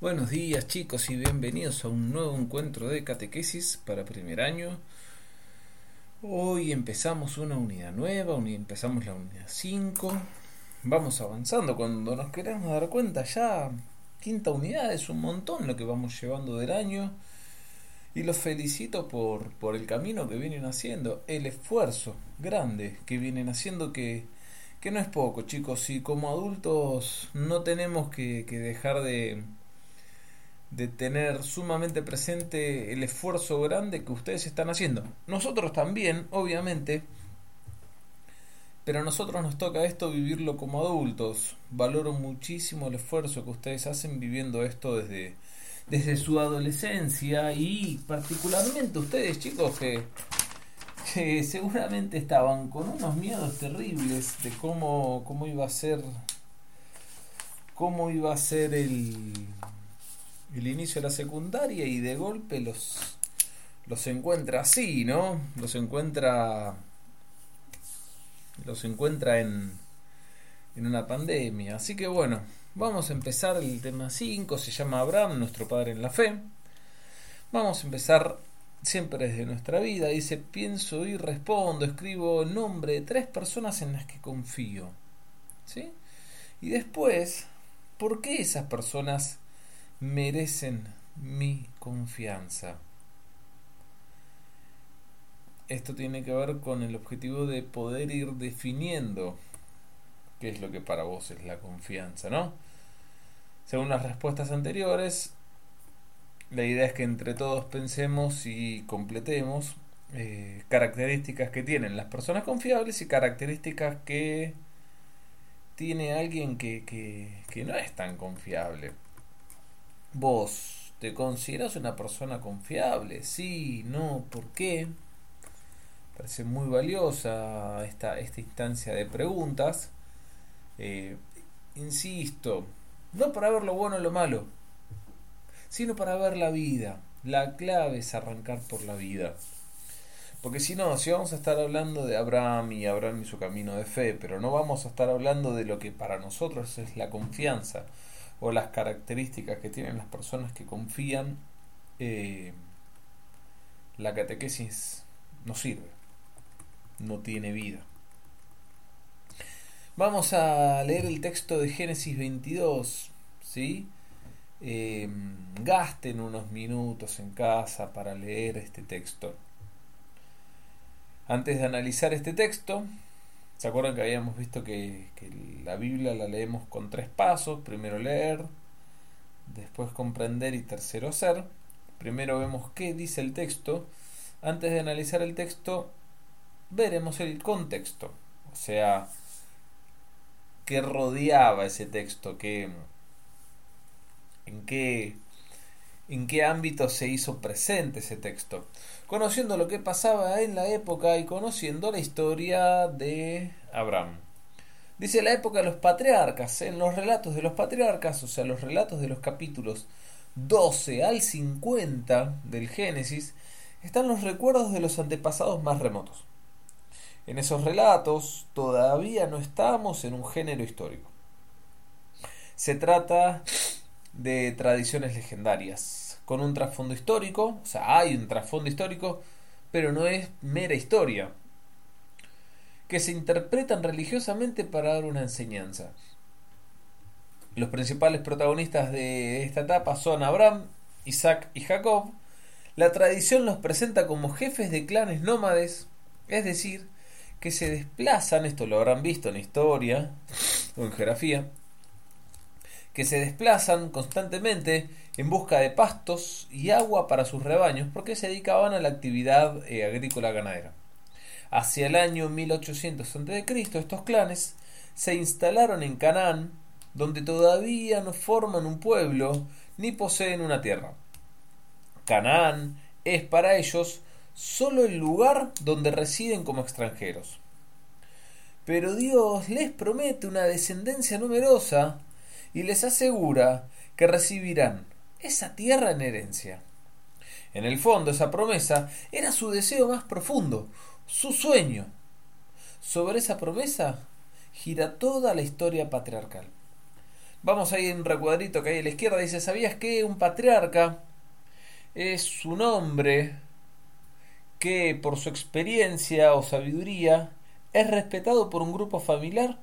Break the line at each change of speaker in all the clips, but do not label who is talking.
Buenos días chicos y bienvenidos a un nuevo encuentro de catequesis para primer año. Hoy empezamos una unidad nueva, empezamos la unidad 5. Vamos avanzando cuando nos queremos dar cuenta ya quinta unidad es un montón lo que vamos llevando del año. Y los felicito por, por el camino que vienen haciendo, el esfuerzo grande que vienen haciendo que, que no es poco chicos y como adultos no tenemos que, que dejar de, de tener sumamente presente el esfuerzo grande que ustedes están haciendo. Nosotros también, obviamente, pero a nosotros nos toca esto vivirlo como adultos. Valoro muchísimo el esfuerzo que ustedes hacen viviendo esto desde, desde su adolescencia y particularmente ustedes chicos que, que seguramente estaban con unos miedos terribles de cómo, cómo iba a ser cómo iba a ser el, el inicio de la secundaria y de golpe los los encuentra así, ¿no? Los encuentra los encuentra en en una pandemia. Así que bueno, vamos a empezar el tema 5, se llama Abraham, nuestro padre en la fe. Vamos a empezar siempre desde nuestra vida. Dice, pienso y respondo, escribo nombre de tres personas en las que confío. ¿Sí? Y después, ¿por qué esas personas merecen mi confianza? Esto tiene que ver con el objetivo de poder ir definiendo qué es lo que para vos es la confianza, ¿no? Según las respuestas anteriores, la idea es que entre todos pensemos y completemos eh, características que tienen las personas confiables y características que tiene alguien que, que, que no es tan confiable. ¿Vos te consideras una persona confiable? Sí, no, ¿por qué? Parece muy valiosa esta, esta instancia de preguntas. Eh, insisto, no para ver lo bueno o lo malo, sino para ver la vida. La clave es arrancar por la vida. Porque si no, si vamos a estar hablando de Abraham y Abraham y su camino de fe, pero no vamos a estar hablando de lo que para nosotros es la confianza o las características que tienen las personas que confían, eh, la catequesis no sirve, no tiene vida. Vamos a leer el texto de Génesis 22, ¿sí? Eh, gasten unos minutos en casa para leer este texto. Antes de analizar este texto, ¿se acuerdan que habíamos visto que, que la Biblia la leemos con tres pasos? Primero leer, después comprender y tercero hacer. Primero vemos qué dice el texto. Antes de analizar el texto, veremos el contexto. O sea, qué rodeaba ese texto, qué, en qué en qué ámbito se hizo presente ese texto, conociendo lo que pasaba en la época y conociendo la historia de Abraham. Dice la época de los patriarcas, en los relatos de los patriarcas, o sea, los relatos de los capítulos 12 al 50 del Génesis, están los recuerdos de los antepasados más remotos. En esos relatos todavía no estamos en un género histórico. Se trata de tradiciones legendarias, con un trasfondo histórico, o sea, hay un trasfondo histórico, pero no es mera historia, que se interpretan religiosamente para dar una enseñanza. Los principales protagonistas de esta etapa son Abraham, Isaac y Jacob. La tradición los presenta como jefes de clanes nómades, es decir, que se desplazan, esto lo habrán visto en historia o en geografía, que se desplazan constantemente en busca de pastos y agua para sus rebaños porque se dedicaban a la actividad eh, agrícola ganadera. Hacia el año 1800 a.C., estos clanes se instalaron en Canaán, donde todavía no forman un pueblo ni poseen una tierra. Canaán es para ellos solo el lugar donde residen como extranjeros. Pero Dios les promete una descendencia numerosa y les asegura que recibirán esa tierra en herencia. En el fondo, esa promesa era su deseo más profundo, su sueño. Sobre esa promesa gira toda la historia patriarcal. Vamos a ir en un recuadrito que hay a la izquierda. Dice, ¿sabías que un patriarca es un hombre que por su experiencia o sabiduría es respetado por un grupo familiar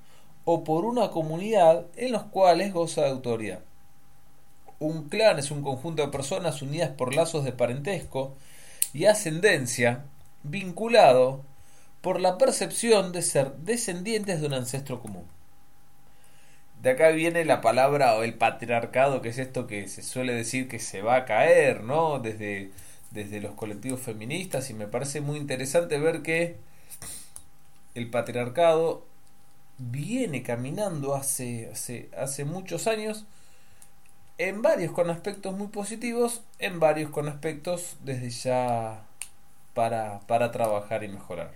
o por una comunidad en los cuales goza de autoridad? Un clan es un conjunto de personas unidas por lazos de parentesco y ascendencia vinculado por la percepción de ser descendientes de un ancestro común. De acá viene la palabra o el patriarcado, que es esto que se suele decir que se va a caer, ¿no? Desde, desde los colectivos feministas y me parece muy interesante ver que el patriarcado viene caminando hace, hace, hace muchos años, en varios con aspectos muy positivos, en varios con aspectos desde ya para, para trabajar y mejorar.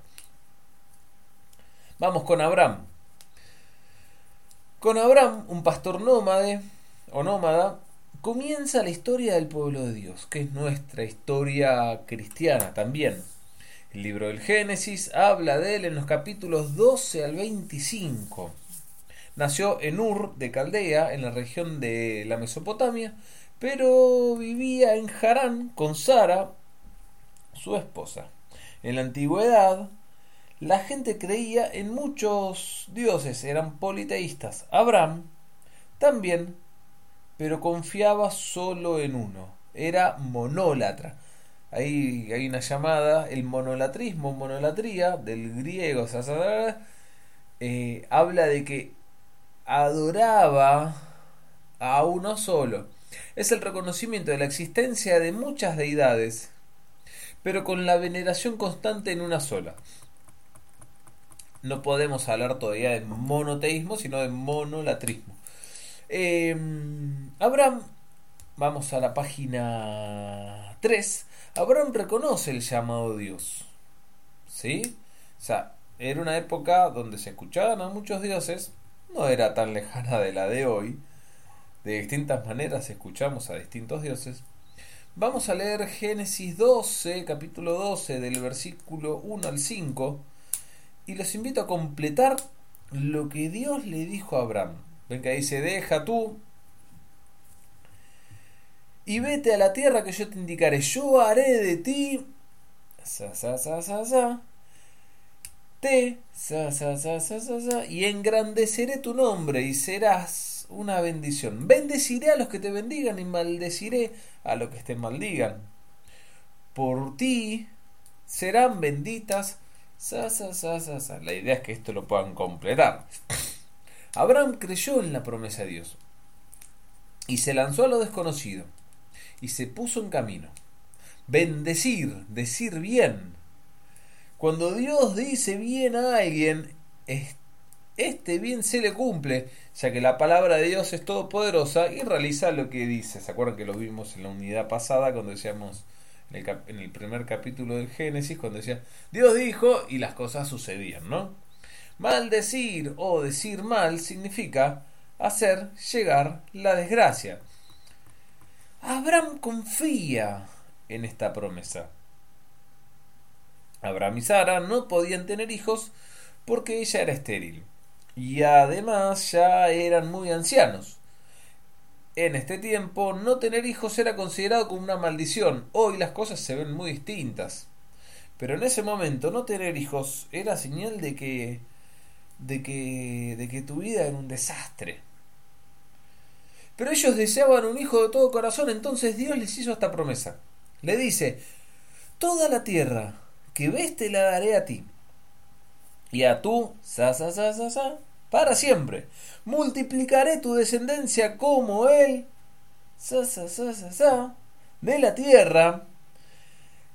Vamos con Abraham. Con Abraham, un pastor nómade o nómada, comienza la historia del pueblo de Dios, que es nuestra historia cristiana también. El libro del Génesis habla de él en los capítulos 12 al 25. Nació en Ur de Caldea, en la región de la Mesopotamia, pero vivía en Harán con Sara, su esposa. En la antigüedad, la gente creía en muchos dioses, eran politeístas. Abraham también, pero confiaba solo en uno, era monólatra. Ahí hay una llamada, el monolatrismo, monolatría, del griego, eh, habla de que adoraba a uno solo. Es el reconocimiento de la existencia de muchas deidades, pero con la veneración constante en una sola no podemos hablar todavía de monoteísmo, sino de monolatrismo. Em, Abraham, vamos a la página 3. Abraham reconoce el llamado Dios. ¿Sí? O sea, era una época donde se escuchaban a muchos dioses, no era tan lejana de la de hoy. De distintas maneras escuchamos a distintos dioses. Vamos a leer Génesis 12, capítulo 12, del versículo 1 al 5 y los invito a completar lo que Dios le dijo a Abraham. Ven que dice, deja tú y vete a la tierra que yo te indicaré. Yo haré de ti sa, sa, sa, sa, sa, te sa, sa, sa, sa, sa, sa, y engrandeceré tu nombre y serás una bendición. Bendeciré a los que te bendigan y maldeciré a los que te maldigan. Por ti serán benditas la idea es que esto lo puedan completar. Abraham creyó en la promesa de Dios y se lanzó a lo desconocido y se puso en camino. Bendecir, decir bien. Cuando Dios dice bien a alguien, este bien se le cumple, ya que la palabra de Dios es todopoderosa y realiza lo que dice. ¿Se acuerdan que lo vimos en la unidad pasada cuando decíamos en el, primer capítulo del Génesis, cuando decía, Dios dijo y las cosas sucedían, ¿no? Maldecir o decir mal significa hacer llegar la desgracia. Abraham confía en esta promesa. Abraham y Sara no podían tener hijos porque ella era estéril. Y además ya eran muy ancianos. En este tiempo, no tener hijos era considerado como una maldición. Hoy las cosas se ven muy distintas. Pero en ese momento, no tener hijos era señal de que. de que. de que tu vida era un desastre. Pero ellos deseaban un hijo de todo corazón, entonces Dios les hizo esta promesa. Le dice: Toda la tierra que ves te la daré a ti. Y a tú, sa, sa, sa, sa, sa, para siempre. Multiplicaré tu descendencia como él sa, sa, sa, sa, de la tierra.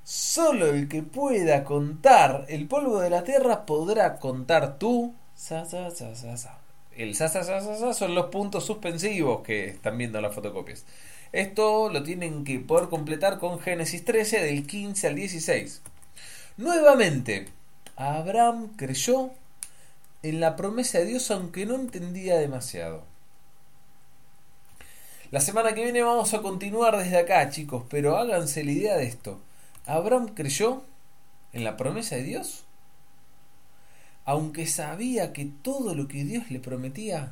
Solo el que pueda contar el polvo de la tierra podrá contar tú. Sa, sa, sa, sa, sa. El sa, sa, sa, son los puntos suspensivos que están viendo en las fotocopias. Esto lo tienen que poder completar con Génesis 13 del 15 al 16. Nuevamente, Abraham creyó en la promesa de Dios aunque no entendía demasiado. La semana que viene vamos a continuar desde acá, chicos, pero háganse la idea de esto. Abraham creyó en la promesa de Dios, aunque sabía que todo lo que Dios le prometía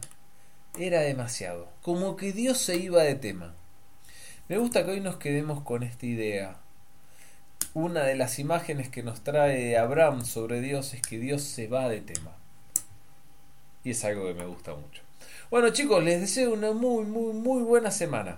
era demasiado, como que Dios se iba de tema. Me gusta que hoy nos quedemos con esta idea. Una de las imágenes que nos trae Abraham sobre Dios es que Dios se va de tema. Y es algo que me gusta mucho. Bueno chicos, les deseo una muy, muy, muy buena semana.